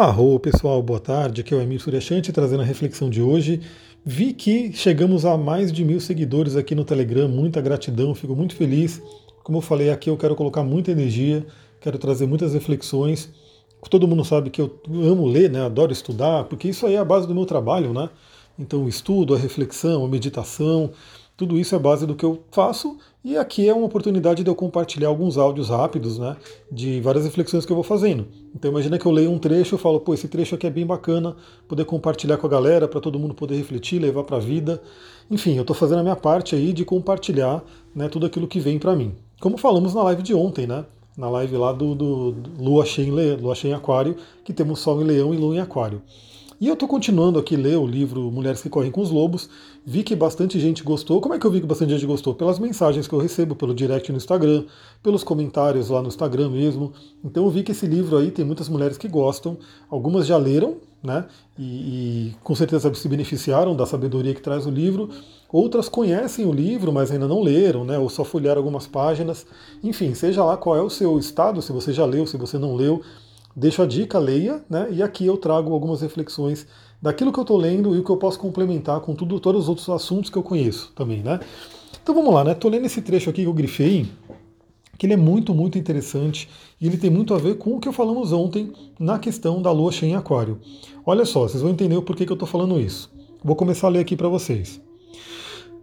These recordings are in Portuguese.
Arro, pessoal, boa tarde. Aqui é o Emir Suryashanti trazendo a reflexão de hoje. Vi que chegamos a mais de mil seguidores aqui no Telegram, muita gratidão, fico muito feliz. Como eu falei aqui, eu quero colocar muita energia, quero trazer muitas reflexões. Todo mundo sabe que eu amo ler, né? adoro estudar, porque isso aí é a base do meu trabalho, né? Então, o estudo, a reflexão, a meditação, tudo isso é base do que eu faço e aqui é uma oportunidade de eu compartilhar alguns áudios rápidos, né, de várias reflexões que eu vou fazendo. Então imagina que eu leio um trecho e falo, pô, esse trecho aqui é bem bacana, poder compartilhar com a galera, para todo mundo poder refletir, levar para a vida. Enfim, eu estou fazendo a minha parte aí de compartilhar né, tudo aquilo que vem para mim. Como falamos na live de ontem, né? Na live lá do, do, do Lua, Cheia em Lua Cheia em Aquário, que temos Sol em Leão e Lua em Aquário. E eu estou continuando aqui ler o livro Mulheres que Correm com os Lobos. Vi que bastante gente gostou. Como é que eu vi que bastante gente gostou? Pelas mensagens que eu recebo pelo direct no Instagram, pelos comentários lá no Instagram mesmo. Então eu vi que esse livro aí tem muitas mulheres que gostam. Algumas já leram, né? E, e com certeza se beneficiaram da sabedoria que traz o livro. Outras conhecem o livro, mas ainda não leram, né? Ou só folhearam algumas páginas. Enfim, seja lá qual é o seu estado, se você já leu, se você não leu deixo a dica, leia, né? E aqui eu trago algumas reflexões daquilo que eu estou lendo e o que eu posso complementar com tudo, todos os outros assuntos que eu conheço também, né? Então vamos lá, né? Estou lendo esse trecho aqui que eu grifei, que ele é muito, muito interessante e ele tem muito a ver com o que falamos ontem na questão da lua cheia em aquário. Olha só, vocês vão entender o porquê que eu estou falando isso. Vou começar a ler aqui para vocês.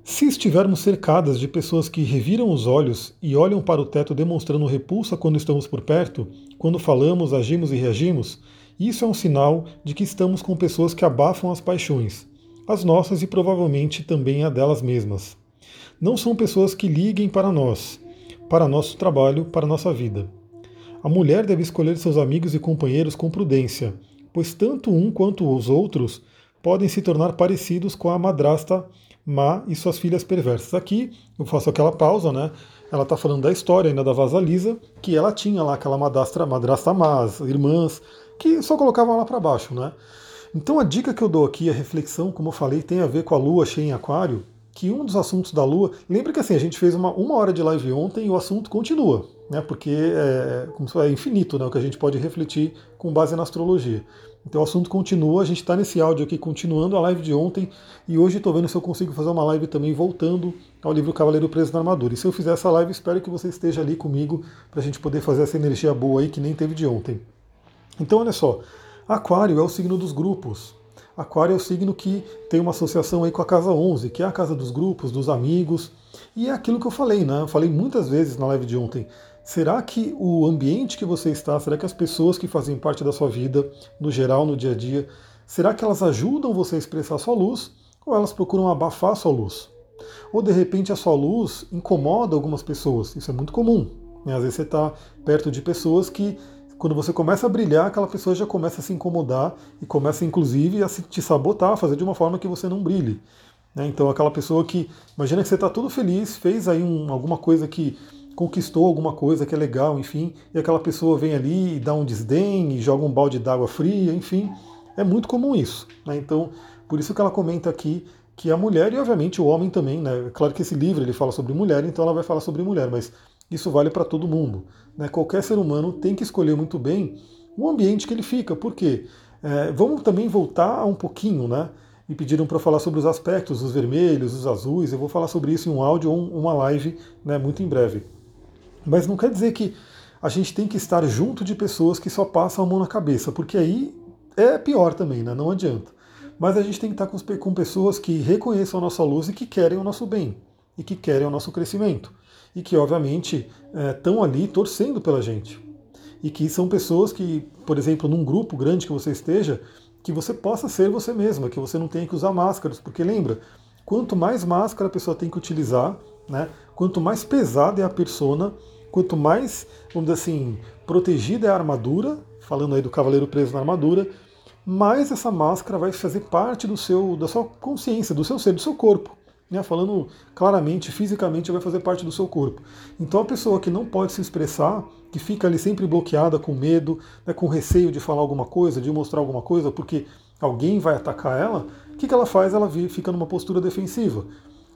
Se estivermos cercadas de pessoas que reviram os olhos e olham para o teto demonstrando repulsa quando estamos por perto, quando falamos, agimos e reagimos, isso é um sinal de que estamos com pessoas que abafam as paixões, as nossas e provavelmente também a delas mesmas. Não são pessoas que liguem para nós, para nosso trabalho, para nossa vida. A mulher deve escolher seus amigos e companheiros com prudência, pois tanto um quanto os outros podem se tornar parecidos com a madrasta má e suas filhas perversas. Aqui eu faço aquela pausa, né? Ela está falando da história ainda da Vasalisa, que ela tinha lá aquela madrasta, madrasta má, as irmãs, que só colocavam lá para baixo, né? Então a dica que eu dou aqui, a reflexão, como eu falei, tem a ver com a lua cheia em aquário, que um dos assuntos da Lua. Lembra que assim, a gente fez uma, uma hora de live ontem e o assunto continua, né? Porque é, é infinito né, o que a gente pode refletir com base na astrologia. Então o assunto continua, a gente está nesse áudio aqui continuando a live de ontem e hoje estou vendo se eu consigo fazer uma live também voltando ao livro Cavaleiro Preso na Armadura. E se eu fizer essa live, espero que você esteja ali comigo para a gente poder fazer essa energia boa aí que nem teve de ontem. Então olha só, Aquário é o signo dos grupos. Aquário é o signo que tem uma associação aí com a casa 11, que é a casa dos grupos, dos amigos. E é aquilo que eu falei, né? Eu falei muitas vezes na live de ontem. Será que o ambiente que você está, será que as pessoas que fazem parte da sua vida, no geral, no dia a dia, será que elas ajudam você a expressar a sua luz ou elas procuram abafar a sua luz? Ou de repente a sua luz incomoda algumas pessoas? Isso é muito comum. Né? Às vezes você está perto de pessoas que quando você começa a brilhar, aquela pessoa já começa a se incomodar e começa, inclusive, a te sabotar, a fazer de uma forma que você não brilhe. Né? Então, aquela pessoa que, imagina que você está todo feliz, fez aí um, alguma coisa que conquistou alguma coisa que é legal, enfim, e aquela pessoa vem ali e dá um desdém e joga um balde d'água fria, enfim, é muito comum isso. Né? Então, por isso que ela comenta aqui que a mulher e, obviamente, o homem também, né? Claro que esse livro ele fala sobre mulher, então ela vai falar sobre mulher, mas isso vale para todo mundo. Né? Qualquer ser humano tem que escolher muito bem o ambiente que ele fica. Por quê? É, vamos também voltar um pouquinho, né? E pediram para falar sobre os aspectos, os vermelhos, os azuis. Eu vou falar sobre isso em um áudio ou uma live né, muito em breve. Mas não quer dizer que a gente tem que estar junto de pessoas que só passam a mão na cabeça, porque aí é pior também, né? não adianta. Mas a gente tem que estar com, pessoas que reconheçam a nossa luz e que querem o nosso bem, e que querem o nosso crescimento e que, obviamente, estão é, ali torcendo pela gente. E que são pessoas que, por exemplo, num grupo grande que você esteja, que você possa ser você mesma, que você não tenha que usar máscaras, porque lembra, quanto mais máscara a pessoa tem que utilizar, né, quanto mais pesada é a persona, quanto mais, vamos dizer assim, protegida é a armadura, falando aí do cavaleiro preso na armadura, mais essa máscara vai fazer parte do seu, da sua consciência, do seu ser, do seu corpo né, falando claramente, fisicamente, vai fazer parte do seu corpo. Então a pessoa que não pode se expressar, que fica ali sempre bloqueada, com medo, né, com receio de falar alguma coisa, de mostrar alguma coisa, porque alguém vai atacar ela, o que, que ela faz? Ela fica numa postura defensiva.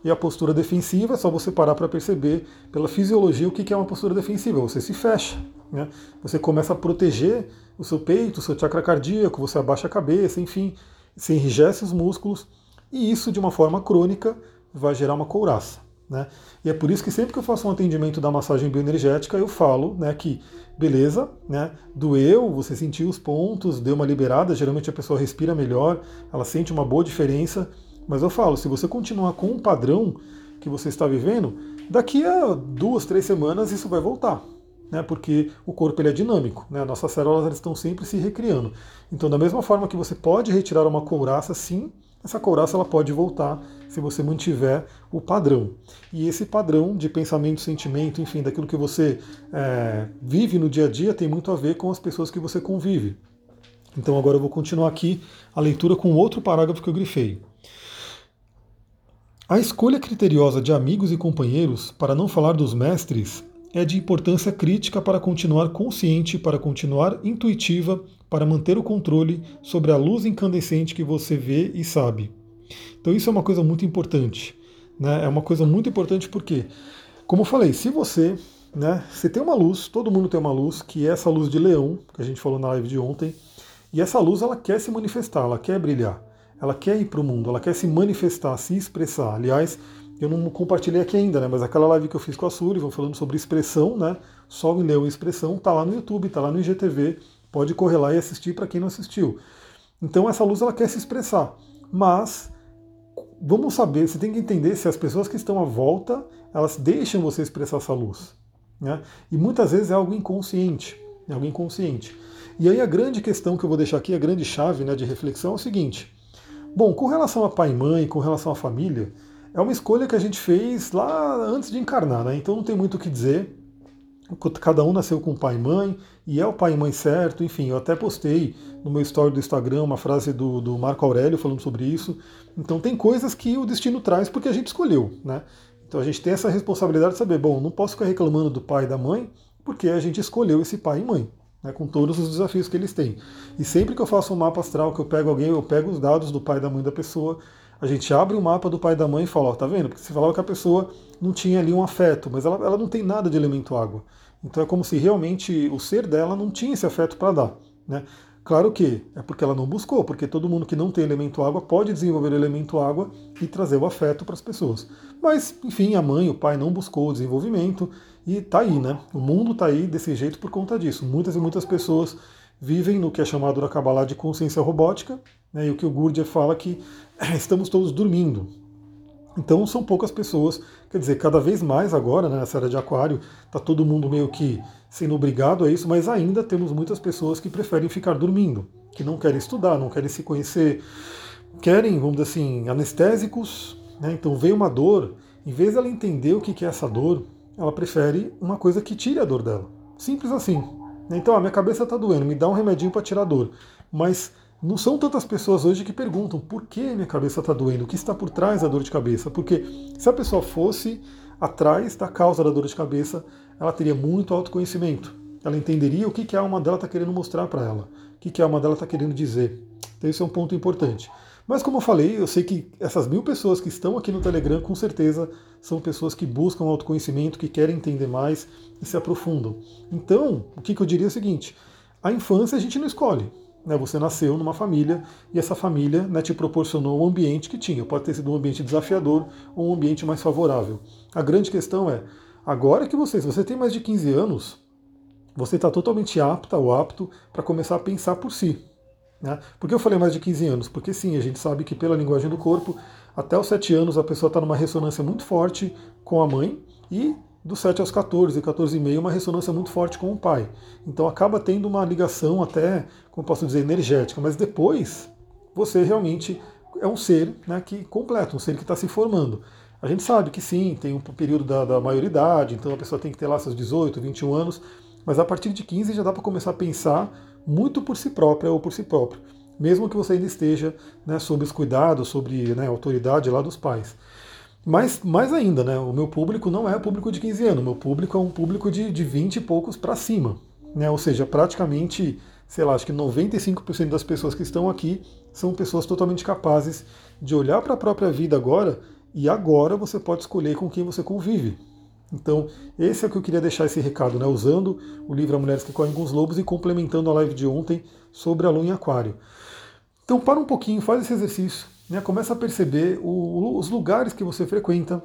E a postura defensiva é só você parar para perceber pela fisiologia o que é uma postura defensiva. Você se fecha. Né? Você começa a proteger o seu peito, o seu chakra cardíaco, você abaixa a cabeça, enfim, se enrijece os músculos, e isso de uma forma crônica vai gerar uma couraça. Né? E é por isso que sempre que eu faço um atendimento da massagem bioenergética, eu falo né, que, beleza, né, doeu, você sentiu os pontos, deu uma liberada, geralmente a pessoa respira melhor, ela sente uma boa diferença, mas eu falo, se você continuar com o padrão que você está vivendo, daqui a duas, três semanas isso vai voltar. Né, porque o corpo ele é dinâmico, né, nossas células estão sempre se recriando. Então, da mesma forma que você pode retirar uma couraça, sim, essa couraça ela pode voltar se você mantiver o padrão. E esse padrão de pensamento, sentimento, enfim, daquilo que você é, vive no dia a dia tem muito a ver com as pessoas que você convive. Então agora eu vou continuar aqui a leitura com outro parágrafo que eu grifei. A escolha criteriosa de amigos e companheiros, para não falar dos mestres, é de importância crítica para continuar consciente, para continuar intuitiva, para manter o controle sobre a luz incandescente que você vê e sabe. Então isso é uma coisa muito importante. Né? É uma coisa muito importante porque, como eu falei, se você, né, você tem uma luz, todo mundo tem uma luz, que é essa luz de leão, que a gente falou na live de ontem, e essa luz ela quer se manifestar, ela quer brilhar, ela quer ir para o mundo, ela quer se manifestar, se expressar. Aliás, eu não compartilhei aqui ainda, né? Mas aquela live que eu fiz com a Sullivan falando sobre expressão, né? Leão e expressão, tá lá no YouTube, tá lá no IGTV, pode correr lá e assistir para quem não assistiu. Então essa luz ela quer se expressar, mas vamos saber, você tem que entender se as pessoas que estão à volta, elas deixam você expressar essa luz. Né? E muitas vezes é algo inconsciente, é algo inconsciente. E aí a grande questão que eu vou deixar aqui, a grande chave né, de reflexão é o seguinte. Bom, com relação a pai e mãe, com relação à família, é uma escolha que a gente fez lá antes de encarnar, né? Então não tem muito o que dizer. Cada um nasceu com pai e mãe, e é o pai e mãe certo, enfim, eu até postei no meu story do Instagram uma frase do, do Marco Aurélio falando sobre isso. Então tem coisas que o destino traz porque a gente escolheu, né? Então a gente tem essa responsabilidade de saber, bom, não posso ficar reclamando do pai e da mãe, porque a gente escolheu esse pai e mãe, né, com todos os desafios que eles têm. E sempre que eu faço um mapa astral, que eu pego alguém, eu pego os dados do pai e da mãe da pessoa, a gente abre o mapa do pai e da mãe e fala, ó, tá vendo? Porque você falava que a pessoa não tinha ali um afeto, mas ela, ela não tem nada de elemento água. Então é como se realmente o ser dela não tinha esse afeto para dar. Né? Claro que é porque ela não buscou, porque todo mundo que não tem elemento água pode desenvolver elemento água e trazer o afeto para as pessoas. Mas, enfim, a mãe, o pai não buscou o desenvolvimento e tá aí, né? O mundo tá aí desse jeito por conta disso. Muitas e muitas pessoas vivem no que é chamado na Kabbalah de consciência robótica, né, e o que o Gurdjieff fala que estamos todos dormindo. Então são poucas pessoas, quer dizer, cada vez mais agora, né, nessa era de aquário, está todo mundo meio que sendo obrigado a isso, mas ainda temos muitas pessoas que preferem ficar dormindo, que não querem estudar, não querem se conhecer, querem, vamos dizer assim, anestésicos, né, então vem uma dor, em vez dela entender o que é essa dor, ela prefere uma coisa que tire a dor dela. Simples assim. Então, a minha cabeça está doendo, me dá um remedinho para tirar a dor. Mas não são tantas pessoas hoje que perguntam por que minha cabeça está doendo, o que está por trás da dor de cabeça. Porque se a pessoa fosse atrás da causa da dor de cabeça, ela teria muito autoconhecimento. Ela entenderia o que, que a alma dela está querendo mostrar para ela, o que, que a alma dela está querendo dizer. Então, isso é um ponto importante. Mas como eu falei, eu sei que essas mil pessoas que estão aqui no Telegram, com certeza, são pessoas que buscam autoconhecimento, que querem entender mais e se aprofundam. Então, o que, eu diria é o seguinte: a infância a gente não escolhe. Né? Você nasceu numa família e essa família né, te proporcionou o um ambiente que tinha. Pode ter sido um ambiente desafiador ou um ambiente mais favorável. A grande questão é, agora que você, se você tem mais de 15 anos, você está totalmente apta ou apto para começar a pensar por si. Né? Por que eu falei mais de 15 anos? Porque sim, a gente sabe que pela linguagem do corpo, até os 7 anos a pessoa está numa ressonância muito forte com a mãe e dos 7 aos 14, 14 e meio, uma ressonância muito forte com o pai. Então acaba tendo uma ligação até, como posso dizer, energética, mas depois você realmente é um ser né, que completo, um ser que está se formando. A gente sabe que sim, tem um período da, da maioridade, então a pessoa tem que ter lá seus 18, 21 anos, mas a partir de 15 já dá para começar a pensar muito por si própria ou por si próprio, mesmo que você ainda esteja né, sob os cuidados, sobre né, autoridade lá dos pais. Mas mais ainda, né, o meu público não é o público de 15 anos, o meu público é um público de, de 20 e poucos para cima. Né, ou seja, praticamente, sei lá, acho que 95% das pessoas que estão aqui são pessoas totalmente capazes de olhar para a própria vida agora e agora você pode escolher com quem você convive. Então, esse é o que eu queria deixar esse recado, né? Usando o livro A Mulheres que Correm com os Lobos e complementando a live de ontem sobre a lua em aquário. Então, para um pouquinho, faz esse exercício, né? Começa a perceber o, os lugares que você frequenta,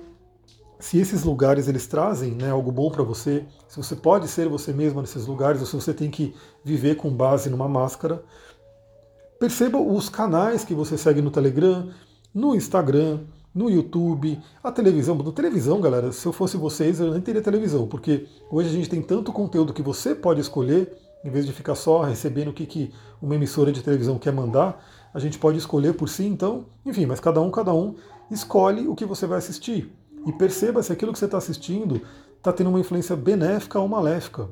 se esses lugares eles trazem né, algo bom para você, se você pode ser você mesmo nesses lugares, ou se você tem que viver com base numa máscara. Perceba os canais que você segue no Telegram, no Instagram, no YouTube, a televisão. No televisão, galera, se eu fosse vocês, eu nem teria televisão, porque hoje a gente tem tanto conteúdo que você pode escolher, em vez de ficar só recebendo o que, que uma emissora de televisão quer mandar, a gente pode escolher por si, então, enfim, mas cada um, cada um escolhe o que você vai assistir. E perceba se aquilo que você está assistindo está tendo uma influência benéfica ou maléfica.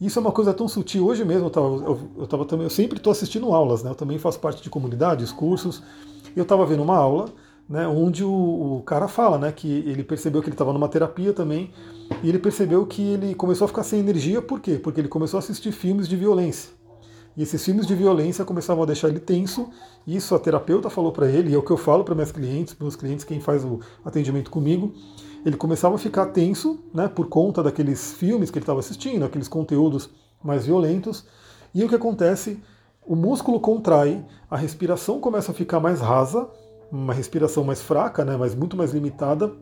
Isso é uma coisa tão sutil. Hoje mesmo eu, tava, eu, eu, tava também, eu sempre estou assistindo aulas, né? eu também faço parte de comunidades, cursos, eu estava vendo uma aula né, onde o, o, cara fala né, que ele percebeu que ele estava numa terapia também, e ele percebeu que ele começou a ficar sem energia, por quê? Porque ele começou a assistir filmes de violência. E esses filmes de violência começavam a deixar ele tenso, e isso a terapeuta falou para ele, e é o que eu falo para meus clientes, meus clientes, quem faz o atendimento comigo, ele começava a ficar tenso né, por conta daqueles filmes que ele estava assistindo, aqueles conteúdos mais violentos, e o que acontece? O músculo contrai, a respiração começa a ficar mais rasa, uma respiração mais fraca, né, mas muito mais limitada,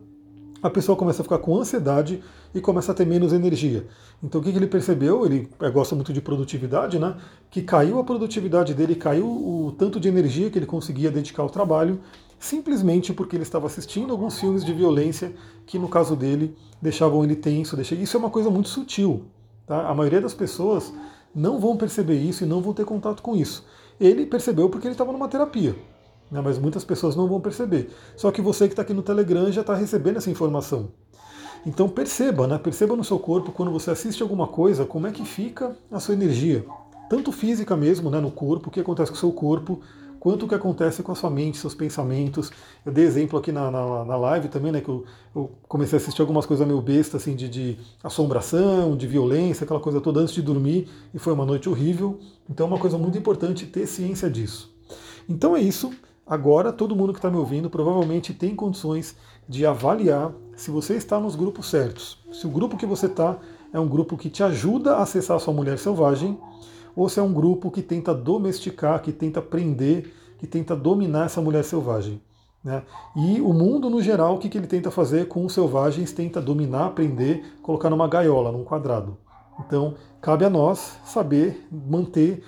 a pessoa começa a ficar com ansiedade e começa a ter menos energia. Então o que, ele percebeu? Ele gosta muito de produtividade, né? Que caiu a produtividade dele, caiu o tanto de energia que ele conseguia dedicar ao trabalho, simplesmente porque ele estava assistindo alguns filmes de violência que, no caso dele, deixavam ele tenso. Isso é uma coisa muito sutil. Tá? A maioria das pessoas não vão perceber isso e não vão ter contato com isso. Ele percebeu porque ele estava numa terapia né, mas muitas pessoas não vão perceber. Só que você que está aqui no Telegram já está recebendo essa informação. Então perceba, né, perceba no seu corpo quando você assiste alguma coisa, como é que fica a sua energia. Tanto física mesmo, né, no corpo, o que acontece com o seu corpo, quanto o que acontece com a sua mente, seus pensamentos. Eu dei exemplo aqui na, na, na live também, né, que eu, eu, comecei a assistir algumas coisas meio besta, assim, de, de assombração, de violência, aquela coisa toda antes de dormir, e foi uma noite horrível. Então é uma coisa muito importante ter ciência disso. Então é isso. Agora, todo mundo que está me ouvindo provavelmente tem condições de avaliar se você está nos grupos certos. Se o grupo que você está é um grupo que te ajuda a acessar a sua mulher selvagem, ou se é um grupo que tenta domesticar, que tenta prender, que tenta dominar essa mulher selvagem. Né? E o mundo, no geral, o que, que ele tenta fazer com os selvagens? Tenta dominar, prender, colocar numa gaiola, num quadrado. Então, cabe a nós saber manter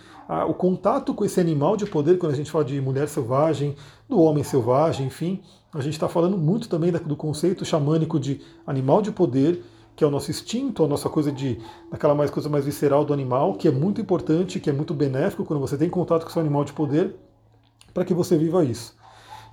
o contato com esse animal de poder, quando a gente fala de mulher selvagem, do homem selvagem, enfim, a gente está falando muito também do conceito xamânico de animal de poder, que é o nosso instinto, a nossa coisa de aquela mais coisa mais visceral do animal, que é muito importante, que é muito benéfico quando você tem contato com seu animal de poder, para que você viva isso.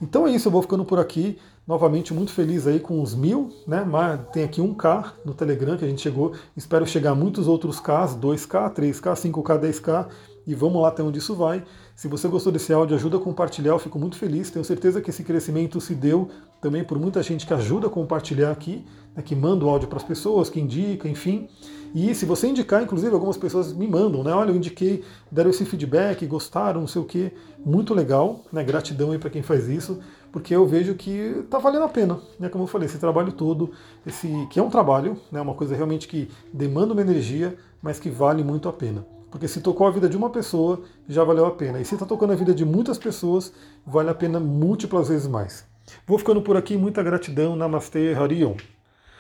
Então é isso, eu vou ficando por aqui. Novamente, muito feliz aí com os mil, né? Tem aqui um K no Telegram que a gente chegou. Espero chegar a muitos outros Ks, 2K, 3K, 5K, 10K e vamos lá até onde isso vai. Se você gostou desse áudio, ajuda a compartilhar, eu fico muito feliz. Tenho certeza que esse crescimento se deu também por muita gente que ajuda a compartilhar aqui, né, que manda o áudio para as pessoas, que indica, enfim. E se você indicar, inclusive, algumas pessoas me mandam, né? Olha, eu indiquei, deram esse feedback, gostaram, não sei o quê. Muito legal, né? Gratidão aí para quem faz isso, porque eu vejo que está valendo a pena, né? Como eu falei, esse trabalho todo, esse que é um trabalho, né? Uma coisa realmente que demanda uma energia, mas que vale muito a pena. Porque se tocou a vida de uma pessoa, já valeu a pena. E se está tocando a vida de muitas pessoas, vale a pena múltiplas vezes mais. Vou ficando por aqui, muita gratidão. Namastê, Harion.